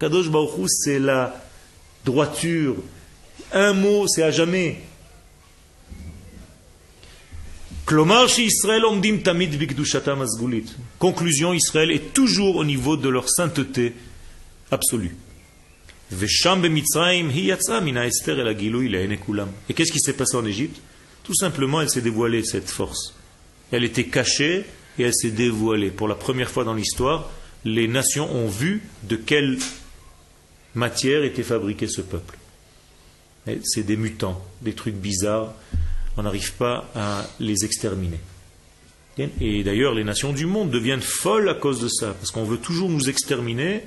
Kadosh Baruch c'est la droiture. Un mot, c'est à jamais. Conclusion, Israël est toujours au niveau de leur sainteté absolue. Et qu'est-ce qui s'est passé en Égypte? Tout simplement, elle s'est dévoilée, cette force. Elle était cachée et elle s'est dévoilée. Pour la première fois dans l'histoire, les nations ont vu de quelle matière était fabriqué ce peuple. Et C'est des mutants, des trucs bizarres. On n'arrive pas à les exterminer. Et d'ailleurs, les nations du monde deviennent folles à cause de ça, parce qu'on veut toujours nous exterminer.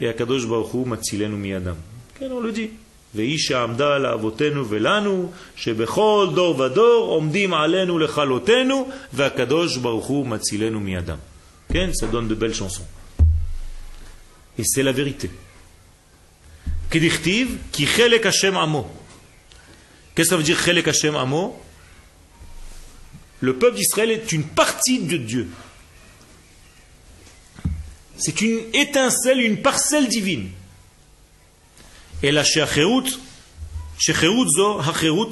Et Akadosh Baruch Hu matzilenu miyadam. כן, on le dit. והיא שעמדה לאבותינו ולנו, שבכל דור ודור עומדים עלינו לכלותנו, והקדוש ברוך הוא מצילנו מידם. כן, ça donne de belles chansons. Et c'est la vérité. Amo. Qu'est-ce que ça veut dire chelek Hashem amo Le peuple d'Israël est une partie de Dieu. C'est une étincelle, une parcelle divine. Et la shecherut, shecherut zo hacherut,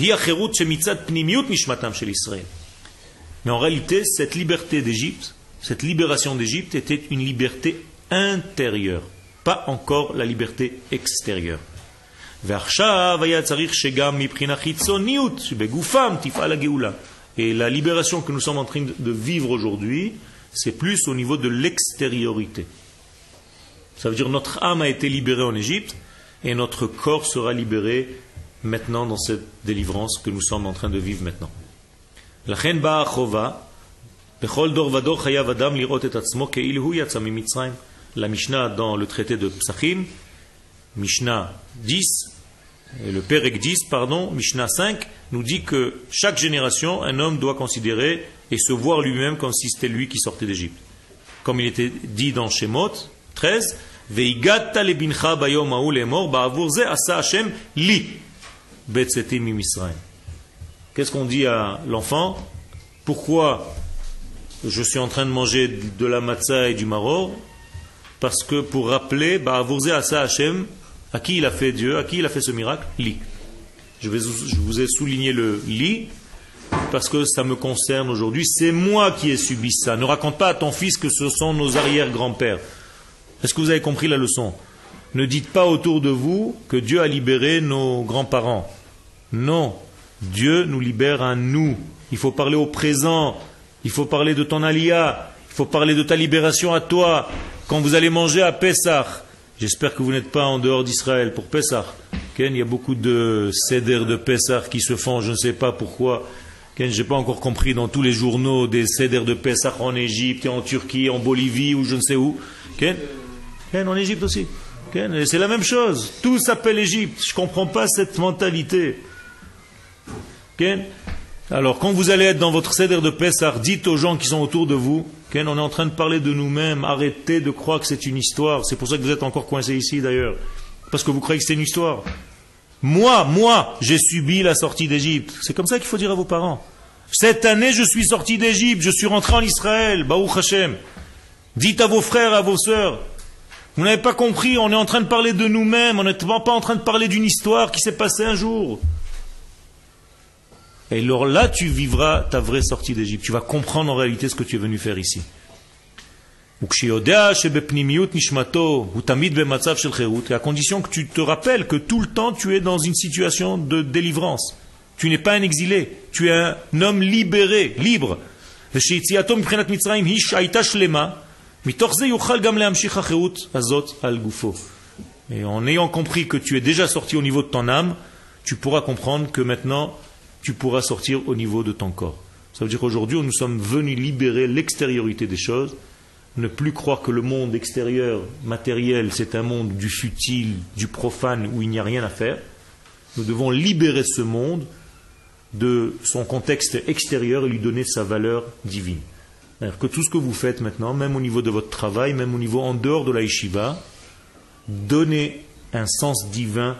hi hacherut shemitzat pnimiut nishmatam shel Israël. Mais en réalité, cette liberté d'Égypte, cette libération d'Égypte était une liberté intérieure pas encore la liberté extérieure. Et la libération que nous sommes en train de vivre aujourd'hui, c'est plus au niveau de l'extériorité. Ça veut dire notre âme a été libérée en Égypte et notre corps sera libéré maintenant dans cette délivrance que nous sommes en train de vivre maintenant. La la Mishnah dans le traité de Psachim, Mishnah 10, et le Pérec 10, pardon, Mishnah 5, nous dit que chaque génération, un homme doit considérer et se voir lui-même comme si c'était lui qui sortait d'Égypte. Comme il était dit dans Shemot 13, Veigata lebincha bayom haoul ba'avurze asa Hashem li betsetim Qu'est-ce qu'on dit à l'enfant? Pourquoi je suis en train de manger de la matzah et du maror? Parce que pour rappeler, bah, Asa Hashem, à qui il a fait Dieu, à qui il a fait ce miracle? Li. Je, vous ai souligné le Li, parce que ça me concerne aujourd'hui. C'est moi qui ai subi ça. Ne raconte pas à ton fils que ce sont nos arrière-grands-pères. Est-ce que vous avez compris la leçon? Ne dites pas autour de vous que Dieu a libéré nos grands-parents. Non, Dieu nous libère à nous. Il faut parler au présent. Il faut parler de ton alia. Il faut parler de ta libération à toi. Quand vous allez manger à Pessah, j'espère que vous n'êtes pas en dehors d'Israël pour Pessah. Ken, il y a beaucoup de cédères de Pessah qui se font, je ne sais pas pourquoi. Ken, je n'ai pas encore compris dans tous les journaux des cédères de Pessah en Égypte et en Turquie, en Bolivie ou je ne sais où. Ken, Ken en Égypte aussi. Ken, c'est la même chose. Tout s'appelle Égypte. Je comprends pas cette mentalité. Ken? Alors, quand vous allez être dans votre cédère de Pessah, dites aux gens qui sont autour de vous, on est en train de parler de nous-mêmes. Arrêtez de croire que c'est une histoire. C'est pour ça que vous êtes encore coincés ici d'ailleurs. Parce que vous croyez que c'est une histoire. Moi, moi, j'ai subi la sortie d'Égypte. C'est comme ça qu'il faut dire à vos parents. Cette année, je suis sorti d'Égypte, je suis rentré en Israël, Baruch Hashem. Dites à vos frères, à vos sœurs. Vous n'avez pas compris, on est en train de parler de nous-mêmes, on n'est pas en train de parler d'une histoire qui s'est passée un jour. Et alors là, tu vivras ta vraie sortie d'Égypte. Tu vas comprendre en réalité ce que tu es venu faire ici. Et à condition que tu te rappelles que tout le temps tu es dans une situation de délivrance. Tu n'es pas un exilé, tu es un homme libéré, libre. Et en ayant compris que tu es déjà sorti au niveau de ton âme, tu pourras comprendre que maintenant tu pourras sortir au niveau de ton corps. Ça veut dire qu'aujourd'hui nous sommes venus libérer l'extériorité des choses, ne plus croire que le monde extérieur, matériel, c'est un monde du futile, du profane, où il n'y a rien à faire. Nous devons libérer ce monde de son contexte extérieur et lui donner sa valeur divine. Que tout ce que vous faites maintenant, même au niveau de votre travail, même au niveau en dehors de la yeshiva, donnez un sens divin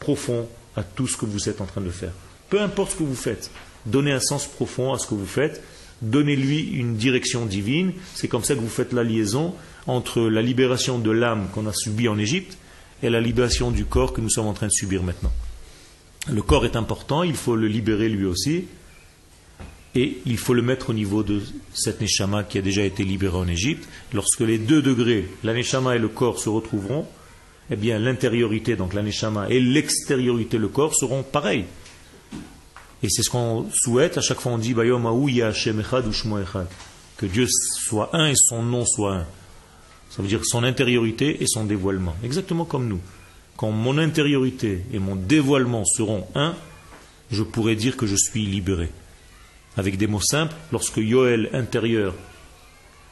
profond à tout ce que vous êtes en train de faire. Peu importe ce que vous faites, donnez un sens profond à ce que vous faites, donnez-lui une direction divine. C'est comme ça que vous faites la liaison entre la libération de l'âme qu'on a subie en Égypte et la libération du corps que nous sommes en train de subir maintenant. Le corps est important, il faut le libérer lui aussi, et il faut le mettre au niveau de cette neshama qui a déjà été libérée en Égypte. Lorsque les deux degrés, la neshama et le corps, se retrouveront, eh bien l'intériorité, donc la neshama, et l'extériorité, le corps, seront pareils. Et c'est ce qu'on souhaite, à chaque fois on dit. Que Dieu soit un et son nom soit un. Ça veut dire son intériorité et son dévoilement. Exactement comme nous. Quand mon intériorité et mon dévoilement seront un, je pourrai dire que je suis libéré. Avec des mots simples, lorsque Yoel intérieur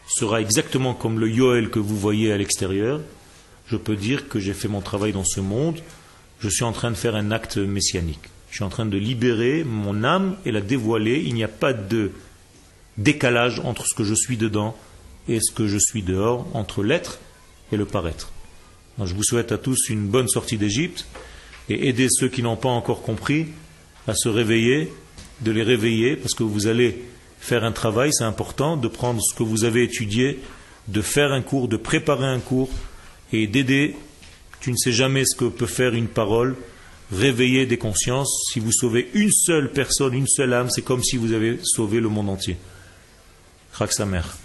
sera exactement comme le Yoel que vous voyez à l'extérieur, je peux dire que j'ai fait mon travail dans ce monde, je suis en train de faire un acte messianique. Je suis en train de libérer mon âme et la dévoiler. Il n'y a pas de décalage entre ce que je suis dedans et ce que je suis dehors, entre l'être et le paraître. je vous souhaite à tous une bonne sortie d'Égypte et aider ceux qui n'ont pas encore compris à se réveiller, de les réveiller, parce que vous allez faire un travail, c'est important, de prendre ce que vous avez étudié, de faire un cours, de préparer un cours et d'aider. Tu ne sais jamais ce que peut faire une parole réveiller des consciences. Si vous sauvez une seule personne, une seule âme, c'est comme si vous avez sauvé le monde entier. Chak sa mère.